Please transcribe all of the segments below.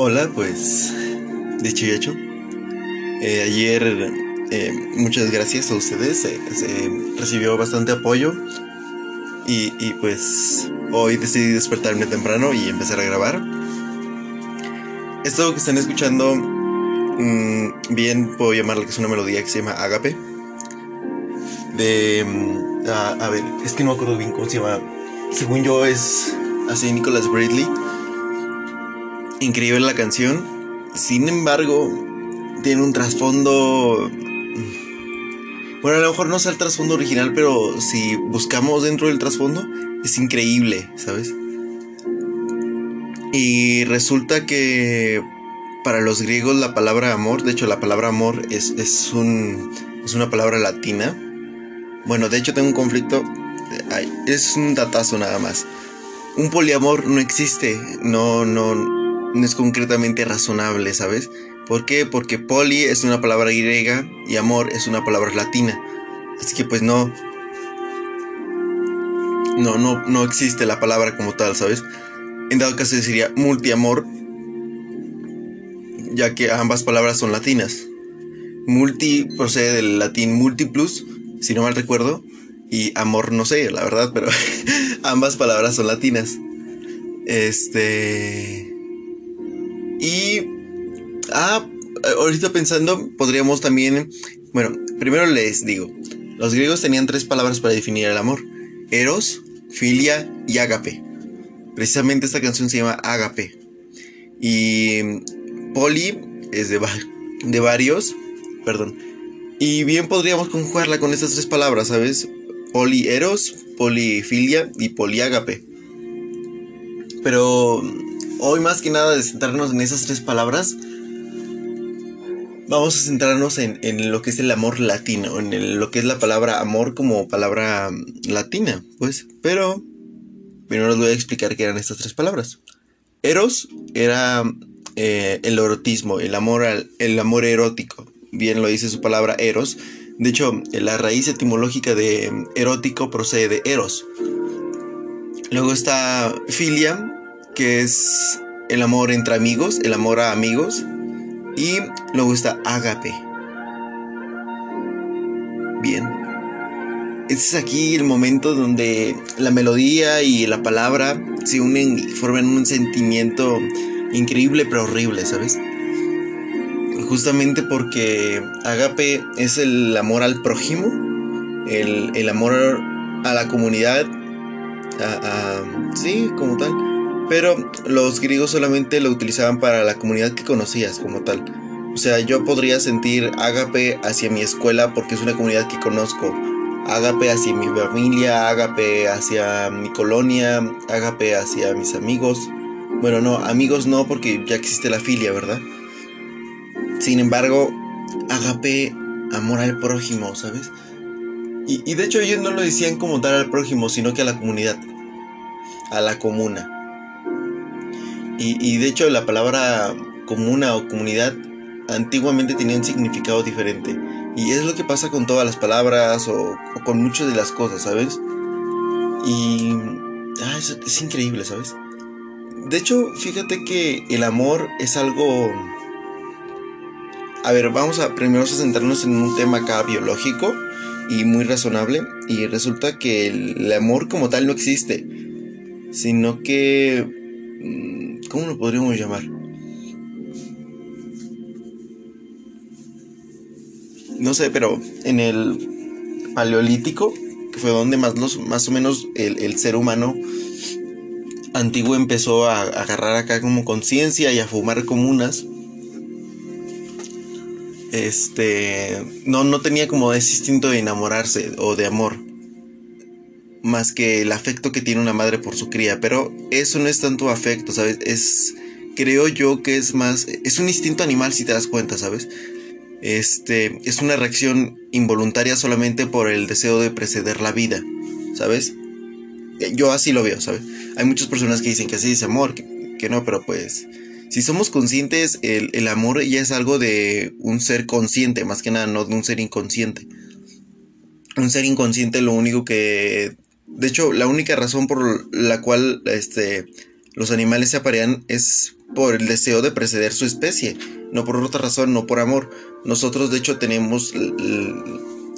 Hola, pues dicho y hecho. Eh, ayer eh, muchas gracias a ustedes, eh, recibió bastante apoyo y, y, pues hoy decidí despertarme temprano y empezar a grabar. Esto que están escuchando, mmm, bien puedo llamarle que es una melodía que se llama Agape. De... Mm, a, a ver, es que no me acuerdo bien cómo se llama. Según yo es así Nicholas Bradley increíble la canción. Sin embargo, tiene un trasfondo... Bueno, a lo mejor no sea el trasfondo original, pero si buscamos dentro del trasfondo, es increíble, ¿sabes? Y resulta que para los griegos la palabra amor, de hecho la palabra amor es, es, un, es una palabra latina. Bueno, de hecho tengo un conflicto, es un datazo nada más. Un poliamor no existe, no, no, no es concretamente razonable, ¿sabes? ¿Por qué? Porque poli es una palabra griega y amor es una palabra latina. Así que pues no. No, no, no existe la palabra como tal, ¿sabes? En dado caso sería multiamor, ya que ambas palabras son latinas. Multi procede del latín multiplus, si no mal recuerdo, y amor no sé, la verdad, pero ambas palabras son latinas. Este... Y... Ah, ahorita pensando, podríamos también... Bueno, primero les digo, los griegos tenían tres palabras para definir el amor. Eros, filia y ágape. Precisamente esta canción se llama Ágape. Y poli es de, de varios, perdón. Y bien podríamos conjugarla con estas tres palabras, ¿sabes? Polieros, polifilia y poliágape. Pero hoy más que nada de centrarnos en esas tres palabras, vamos a centrarnos en, lo que es el amor latino, en lo que es la palabra amor como palabra latina, pues. Pero primero les voy a explicar qué eran estas tres palabras. Eros era eh, el erotismo, el amor, el amor erótico. Bien lo dice su palabra eros. De hecho, la raíz etimológica de erótico procede de eros. Luego está filia, que es el amor entre amigos, el amor a amigos. Y luego está ágape. Bien. Este es aquí el momento donde la melodía y la palabra se unen y forman un sentimiento increíble pero horrible, ¿sabes? Justamente porque agape es el amor al prójimo, el, el amor a la comunidad, a, sí, como tal. Pero los griegos solamente lo utilizaban para la comunidad que conocías como tal. O sea, yo podría sentir ágape hacia mi escuela porque es una comunidad que conozco. Ágape hacia mi familia, ágape hacia mi colonia, ágape hacia mis amigos. Bueno, no, amigos no porque ya existe la filia, ¿verdad? Sin embargo, ágape, amor al prójimo, ¿sabes? Y, y de hecho ellos no lo decían como tal al prójimo, sino que a la comunidad, a la comuna. Y, de hecho la palabra comuna o comunidad antiguamente tenía un significado diferente. Y es lo que pasa con todas las palabras o, con muchas de las cosas, ¿sabes? Y ah, es, es, increíble, ¿sabes? De hecho, fíjate que el amor es algo... A ver, vamos a primero a centrarnos en un tema acá biológico y muy razonable. Y resulta que el amor como tal no existe, sino que ¿Cómo lo podríamos llamar? No sé, pero en el Paleolítico, que fue donde más, los, más o menos el, el ser humano antiguo empezó a, a agarrar acá como conciencia y a fumar comunas. Este. No, no tenía como ese instinto de enamorarse o de amor más que el afecto que tiene una madre por su cría, pero eso no es tanto afecto, ¿sabes? Es creo yo que es más es un instinto animal si te das cuenta, ¿sabes? Este es una reacción involuntaria solamente por el deseo de preceder la vida, ¿sabes? Eh, yo así lo veo, ¿sabes? Hay muchas personas que dicen que así es amor, que, que no, pero pues si somos conscientes, el, el amor ya es algo de un ser consciente, más que nada, no de un ser inconsciente. Un ser inconsciente lo único que de hecho, la única razón por la cual este, los animales se aparean es por el deseo de preceder su especie, no por otra razón, no por amor. Nosotros de hecho tenemos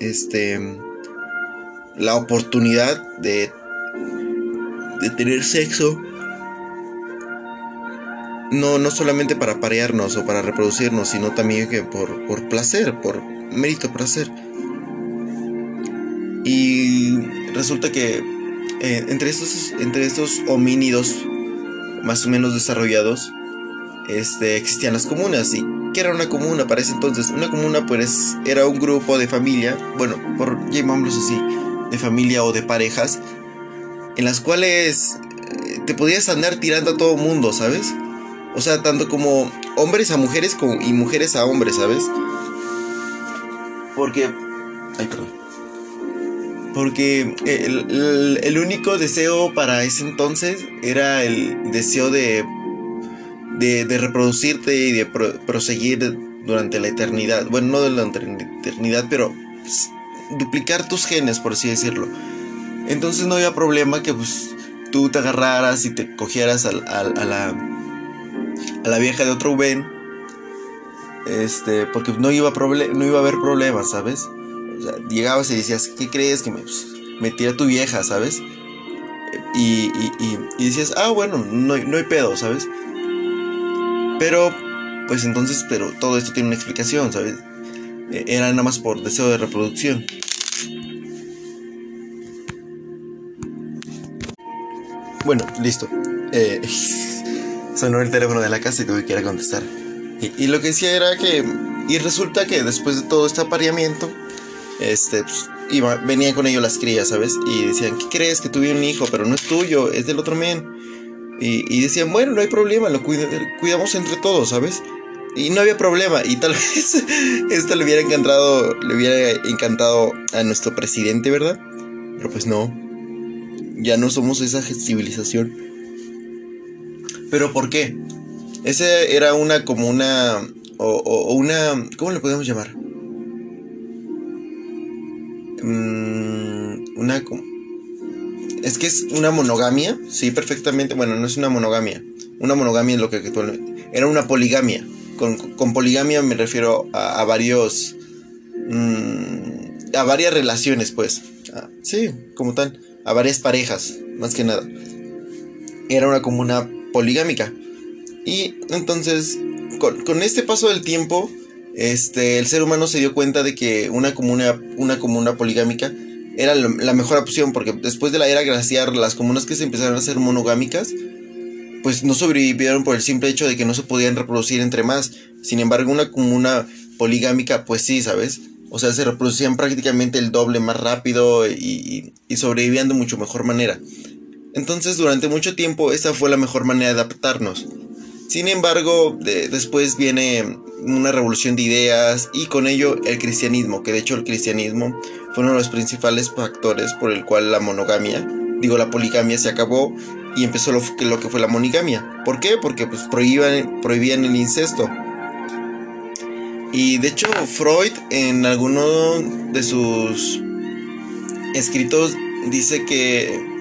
este la oportunidad de de tener sexo no, no solamente para parearnos o para reproducirnos, sino también que por, placer, por mérito placer. Y resulta que eh, entre, estos, entre estos homínidos más o menos desarrollados, este, existían las comunas. ¿Y qué era una comuna para ese entonces? Una comuna pues era un grupo de familia, bueno, por llamámoslo así, de familia o de parejas, en las cuales eh, te podías andar tirando a todo mundo, ¿sabes? O sea, tanto como hombres a mujeres y mujeres a hombres, ¿sabes? Porque... Ay, perdón. Porque el, único deseo para ese entonces era el deseo de, de, reproducirte y de proseguir durante la eternidad. Bueno, no de la eternidad, pero pues, duplicar tus genes, por así decirlo. Entonces no había problema que pues, tú te agarraras y te cogieras a la a la vieja de otro Ben. Este, porque no iba, a no iba a haber problemas, ¿sabes? Llegabas y decías, ¿qué crees que me, pues, me tira tu vieja, ¿sabes? Y, y, y, decías, ah, bueno, no, no hay pedo, ¿sabes? Pero, pues entonces, pero todo esto tiene una explicación, ¿sabes? E, era nada más por deseo de reproducción. Bueno, listo. Eh, sonó el teléfono de la casa y tuve que ir a contestar. Y, lo que decía era que, y resulta que después de todo este apareamiento, este, pues, iba, venían con ellos las crías, ¿sabes? Y decían, ¿qué crees? Que tuve un hijo, pero no es tuyo, es del otro men. Y, decían, bueno, no hay problema, lo cuidamos entre todos, ¿sabes? Y no había problema, y tal vez esto le hubiera encantado, le hubiera encantado a nuestro presidente, ¿verdad? Pero pues no, ya no somos esa civilización. ¿Pero por qué? Ese era una como una... O, una... ¿Cómo le podemos llamar? Mm, una... Es que es una monogamia, sí, perfectamente. Bueno, no es una monogamia. Una monogamia es lo que actualmente... Era una poligamia. Con, poligamia me refiero a, varios... Mm, a varias relaciones, pues. Sí, como tal. A varias parejas, más que nada. Era una como una poligámica. Y entonces, con, este paso del tiempo, este, el ser humano se dio cuenta de que una comuna, una comuna poligámica era la mejor opción, porque después de la era glaciar, las comunas que se empezaron a hacer monogámicas, pues no sobrevivieron por el simple hecho de que no se podían reproducir entre más. Sin embargo, una comuna poligámica, pues sí, ¿sabes? O sea, se reproducían prácticamente el doble más rápido y, sobrevivían de mucho mejor manera. Entonces durante mucho tiempo esa fue la mejor manera de adaptarnos. Sin embargo, después viene una revolución de ideas y con ello el cristianismo, que de hecho el cristianismo fue uno de los principales factores por el cual la monogamia, digo la poligamia se acabó y empezó lo, lo que fue la monogamia. ¿Por qué? Porque pues prohibían, prohibían el incesto. Y de hecho Freud en alguno de sus escritos dice que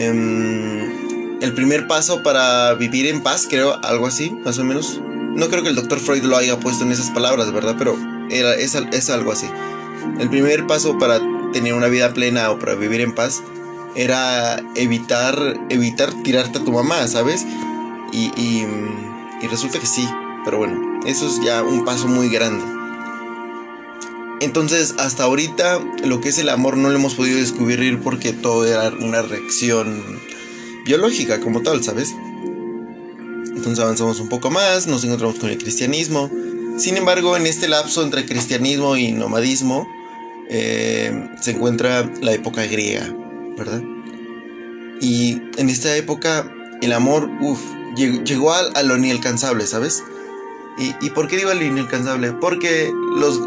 Em, el primer paso para vivir en paz, creo, algo así, más o menos. No creo que el doctor Freud lo haya puesto en esas palabras, ¿verdad? Pero era, es, algo así. El primer paso para tener una vida plena o para vivir en paz era evitar, evitar tirarte a tu mamá, ¿sabes? Y, y, y, resulta que sí, pero bueno, eso es ya un paso muy grande. Entonces, hasta ahorita lo que es el amor no lo hemos podido descubrir porque todo era una reacción biológica como tal, ¿sabes? Entonces avanzamos un poco más, nos encontramos con el cristianismo. Sin embargo, en este lapso entre cristianismo y nomadismo eh, se encuentra la época griega, ¿verdad? Y en esta época el amor, uff, llegó a, lo inalcanzable, ¿sabes? ¿Y, ¿Y por qué digo a lo inalcanzable? Porque los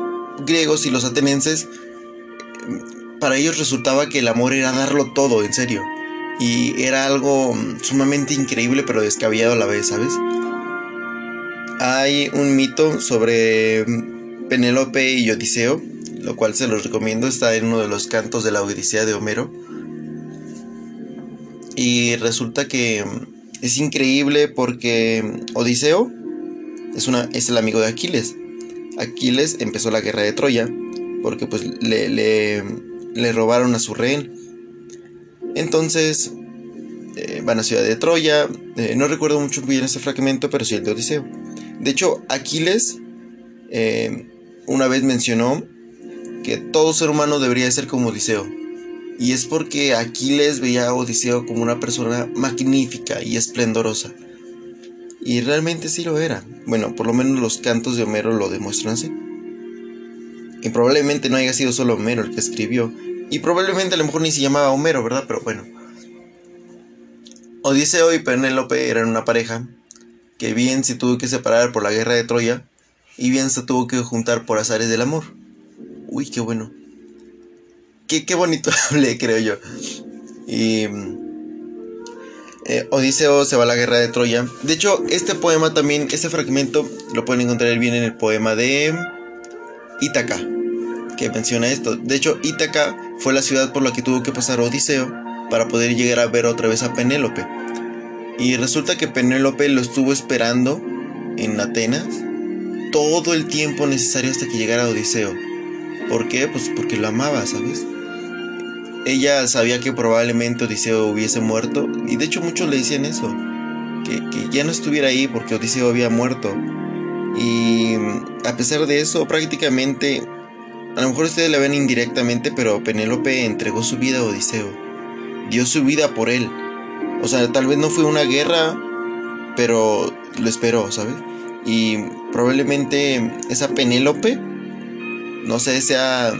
griegos y los atenienses, para ellos resultaba que el amor era darlo todo, en serio. Y era algo sumamente increíble pero descabellado a la vez, ¿sabes? Hay un mito sobre Penélope y Odiseo, lo cual se los recomiendo, está en uno de los cantos de la Odisea de Homero. Y resulta que es increíble porque Odiseo es, una, es el amigo de Aquiles. Aquiles empezó la guerra de Troya porque pues le, le, robaron a su rehén. Entonces eh, van a ciudad de Troya. Eh, no recuerdo mucho bien ese fragmento, pero sí el de Odiseo. De hecho, Aquiles eh, una vez mencionó que todo ser humano debería ser como Odiseo. Y es porque Aquiles veía a Odiseo como una persona magnífica y esplendorosa. Y realmente sí lo era. Bueno, por lo menos los cantos de Homero lo demuestran así. Y probablemente no haya sido solo Homero el que escribió. Y probablemente a lo mejor ni se llamaba Homero, ¿verdad? Pero bueno. Odiseo y Penélope eran una pareja que bien se tuvo que separar por la guerra de Troya y bien se tuvo que juntar por azares del amor. Uy, qué bueno. Qué, qué bonito hablé, creo yo. Y eh, Odiseo se va a la guerra de Troya. De hecho, este poema también, este fragmento lo pueden encontrar bien en el poema de Ítaca, que menciona esto. De hecho, Ítaca fue la ciudad por la que tuvo que pasar Odiseo para poder llegar a ver otra vez a Penélope. Y resulta que Penélope lo estuvo esperando en Atenas todo el tiempo necesario hasta que llegara Odiseo. ¿Por qué? Pues porque lo amaba, ¿sabes? Ella sabía que probablemente Odiseo hubiese muerto, y de hecho muchos le decían eso, que, ya no estuviera ahí porque Odiseo había muerto. Y a pesar de eso, prácticamente, a lo mejor ustedes la ven indirectamente, pero Penélope entregó su vida a Odiseo, dio su vida por él. O sea, tal vez no fue una guerra, pero lo esperó, ¿sabes? Y probablemente esa Penélope, no sé, sea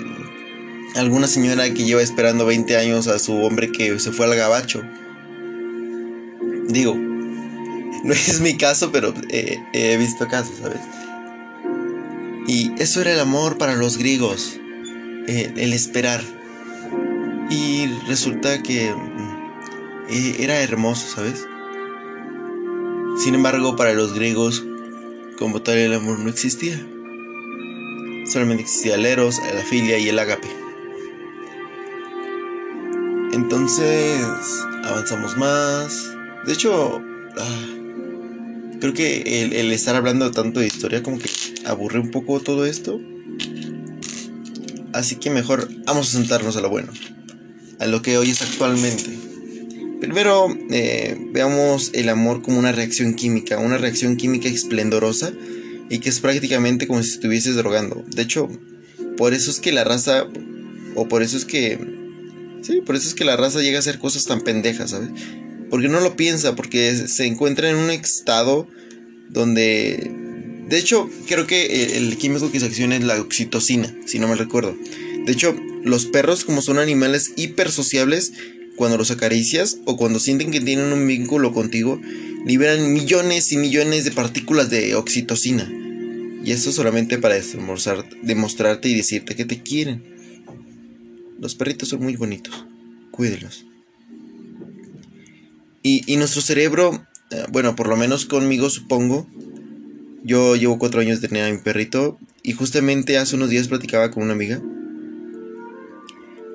alguna señora que lleva esperando 20 años a su hombre que se fue al gabacho. Digo, no es mi caso, pero he visto casos, ¿sabes? Y eso era el amor para los griegos, el esperar. Y resulta que eh, era hermoso, ¿sabes? Sin embargo, para los griegos, como tal, el amor no existía. Solamente existía el eros, la filia y el agape. Entonces avanzamos más. De hecho, ah, creo que el, estar hablando tanto de historia como que aburre un poco todo esto. Así que mejor vamos a sentarnos a lo bueno, a lo que hoy es actualmente. Primero eh, veamos el amor como una reacción química, una reacción química esplendorosa y que es prácticamente como si estuvieses drogando. De hecho, por eso es que la raza, o por eso es que Sí, por eso es que la raza llega a hacer cosas tan pendejas, ¿sabes? Porque no lo piensa, porque se encuentra en un estado donde... De hecho, creo que el químico que se acciona es la oxitocina, si no me recuerdo. De hecho, los perros, como son animales hipersociables, cuando los acaricias o cuando sienten que tienen un vínculo contigo, liberan millones y millones de partículas de oxitocina. Y eso solamente para demostrarte y decirte que te quieren. Los perritos son muy bonitos. Cuídelos. Y, nuestro cerebro, eh, bueno, por lo menos conmigo supongo. Yo llevo cuatro años de tener a mi perrito. Y justamente hace unos días platicaba con una amiga.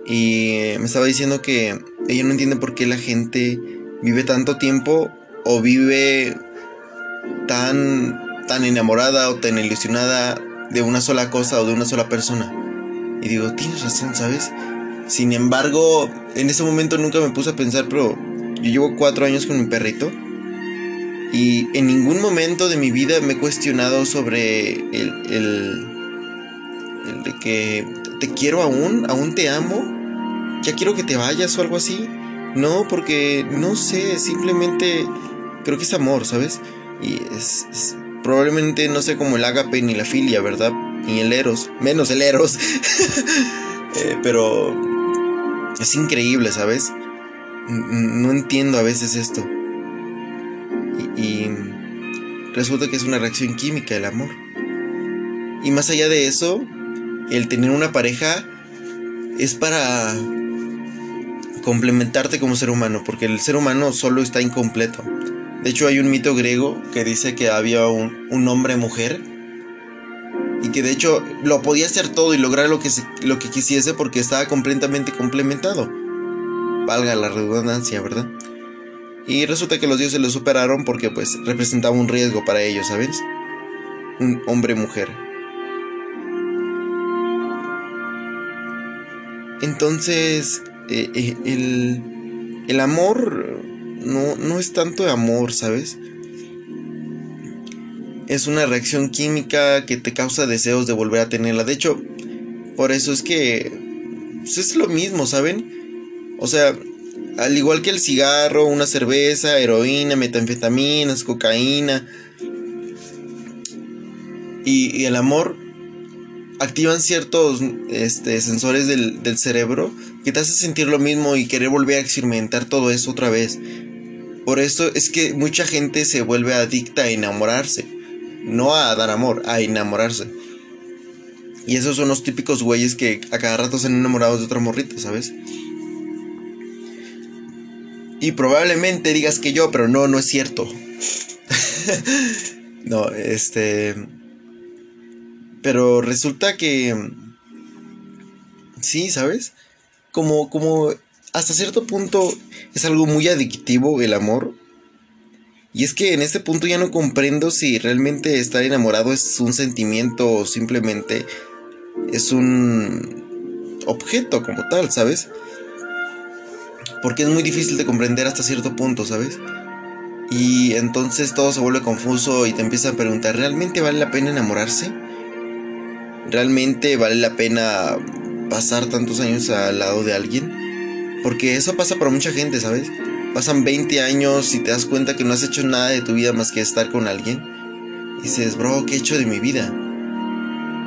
Y me estaba diciendo que ella no entiende por qué la gente vive tanto tiempo o vive tan, tan enamorada o tan ilusionada de una sola cosa o de una sola persona. Y digo, tienes razón, ¿sabes? Sin embargo, en ese momento nunca me puse a pensar, pero yo llevo cuatro años con mi perrito. Y en ningún momento de mi vida me he cuestionado sobre el, el, el de que te quiero aún, aún te amo, ya quiero que te vayas o algo así. No, porque no sé, simplemente creo que es amor, ¿sabes? Y es, probablemente no sé como el agape ni la filia, ¿verdad? Ni el eros, menos el eros. Eh, pero es increíble, ¿sabes? No entiendo a veces esto. Y, resulta que es una reacción química el amor. Y más allá de eso, el tener una pareja es para complementarte como ser humano, porque el ser humano solo está incompleto. De hecho, hay un mito griego que dice que había un, un hombre-mujer y que de hecho lo podía hacer todo y lograr lo que, lo que quisiese porque estaba completamente complementado. Valga la redundancia, ¿verdad? Y resulta que los dioses lo superaron porque pues representaba un riesgo para ellos, ¿sabes? Un hombre-mujer. Entonces, eh, eh, el, el, amor no, no es tanto amor, ¿sabes? Es una reacción química que te causa deseos de volver a tenerla. De hecho, por eso es que pues, es lo mismo, ¿saben? O sea, al igual que el cigarro, una cerveza, heroína, metanfetaminas, cocaína y, el amor, activan ciertos este, sensores del, cerebro que te hace sentir lo mismo y querer volver a experimentar todo eso otra vez. Por eso es que mucha gente se vuelve adicta a enamorarse. No a dar amor, a enamorarse. Y esos son los típicos güeyes que a cada rato se han enamorado de otra morrita, ¿sabes? Y probablemente digas que yo, pero no, no es cierto. no, este... Pero resulta que... Sí, ¿sabes? Como, como hasta cierto punto es algo muy adictivo el amor. Y es que en este punto ya no comprendo si realmente estar enamorado es un sentimiento o simplemente es un objeto como tal, ¿sabes? Porque es muy difícil de comprender hasta cierto punto, ¿sabes? Y entonces todo se vuelve confuso y te empiezan a preguntar, ¿realmente vale la pena enamorarse? ¿Realmente vale la pena pasar tantos años al lado de alguien? Porque eso pasa para mucha gente, ¿sabes? Pasan 20 años y te das cuenta que no has hecho nada de tu vida más que estar con alguien. Y dices, bro, ¿qué he hecho de mi vida?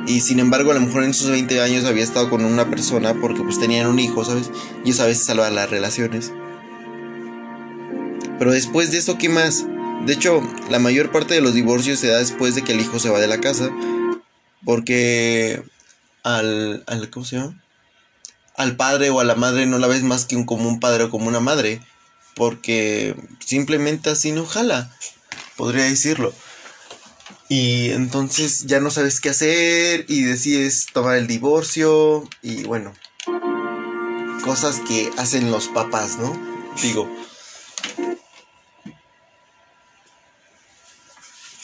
Y sin embargo, a lo mejor en esos 20 años había estado con una persona porque pues tenían un hijo, ¿sabes? Y eso a veces salva las relaciones. Pero después de eso, ¿qué más? De hecho, la mayor parte de los divorcios se da después de que el hijo se va de la casa. Porque al, al ¿cómo se llama? Al padre o a la madre no la ves más que un, como un padre o como una madre. Porque simplemente así no jala. Podría decirlo. Y entonces ya no sabes qué hacer y decides tomar el divorcio y bueno, cosas que hacen los papás, ¿no? Digo.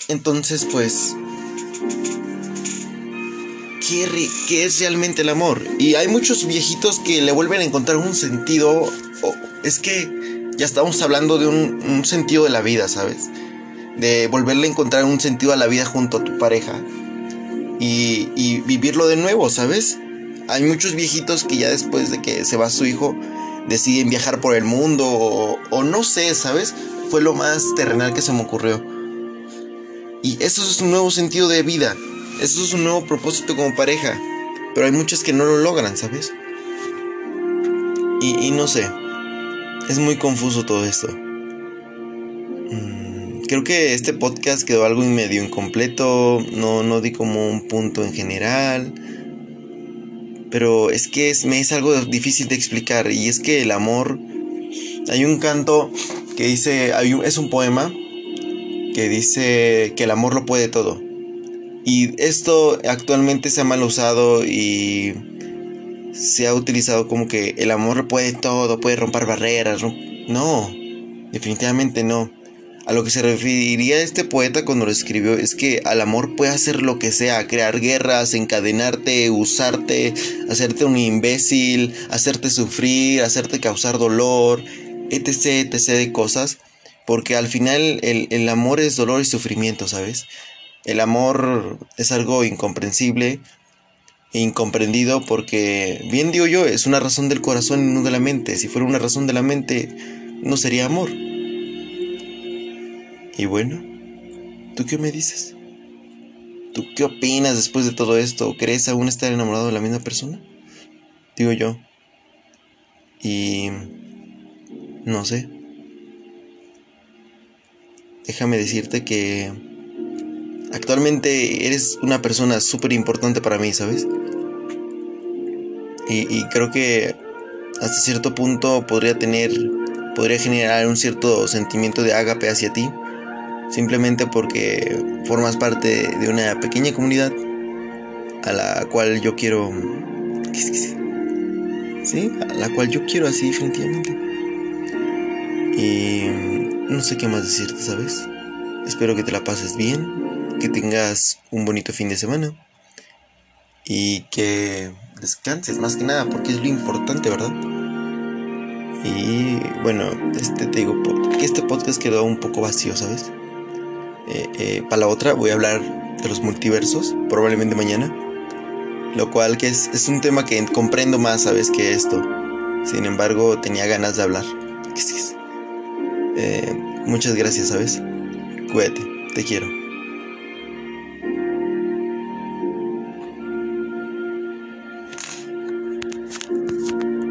Entonces pues, ¿qué, ¿qué, es realmente el amor? Y hay muchos viejitos que le vuelven a encontrar un sentido. es que ya estamos hablando de un, un sentido de la vida, ¿sabes? De volverle a encontrar un sentido a la vida junto a tu pareja y, vivirlo de nuevo, ¿sabes? Hay muchos viejitos que ya después de que se va su hijo deciden viajar por el mundo o, o no sé, ¿sabes? Fue lo más terrenal que se me ocurrió. Y eso es un nuevo sentido de vida, eso es un nuevo propósito como pareja, pero hay muchos que no lo logran, ¿sabes? Y, y no sé, es muy confuso todo esto. Creo que este podcast quedó algo medio incompleto, no, no di como un punto en general, pero es que me es algo difícil de explicar y es que el amor, hay un canto que dice, hay es un poema que dice que el amor lo puede todo. Y esto actualmente se ha mal usado y se ha utilizado como que el amor puede todo, puede romper barreras. No, definitivamente no. A lo que se referiría este poeta cuando lo escribió es que al amor puede hacer lo que sea, crear guerras, encadenarte, usarte, hacerte un imbécil, hacerte sufrir, hacerte causar dolor, etc, etc de cosas, porque al final el, el amor es dolor y sufrimiento, ¿sabes? El amor es algo incomprensible e incomprendido porque, bien digo yo, es una razón del corazón y no de la mente. Si fuera una razón de la mente, no sería amor. Y bueno, ¿tú qué me dices? ¿Tú qué opinas después de todo esto? ¿Crees aún estar enamorado de la misma persona? Digo yo. Y... No sé. Déjame decirte que... Actualmente eres una persona súper importante para mí, ¿sabes? Y, y creo que hasta cierto punto podría tener... Podría generar un cierto sentimiento de ágape hacia ti simplemente porque formas parte de una pequeña comunidad a la cual yo quiero... ¿Sí? A la cual yo quiero así definitivamente. Y no sé qué más decirte, ¿sabes? Espero que te la pases bien, que tengas un bonito fin de semana y que descanses más que nada, porque es lo importante, ¿verdad? Y bueno, este te digo que este podcast quedó un poco vacío, ¿sabes? Eh, eh, para la otra voy a hablar de los multiversos, probablemente mañana. Lo cual que es, es un tema que comprendo más, ¿sabes? Que esto. Sin embargo, tenía ganas de hablar. Eh, muchas gracias, ¿sabes? Cuídate, te quiero.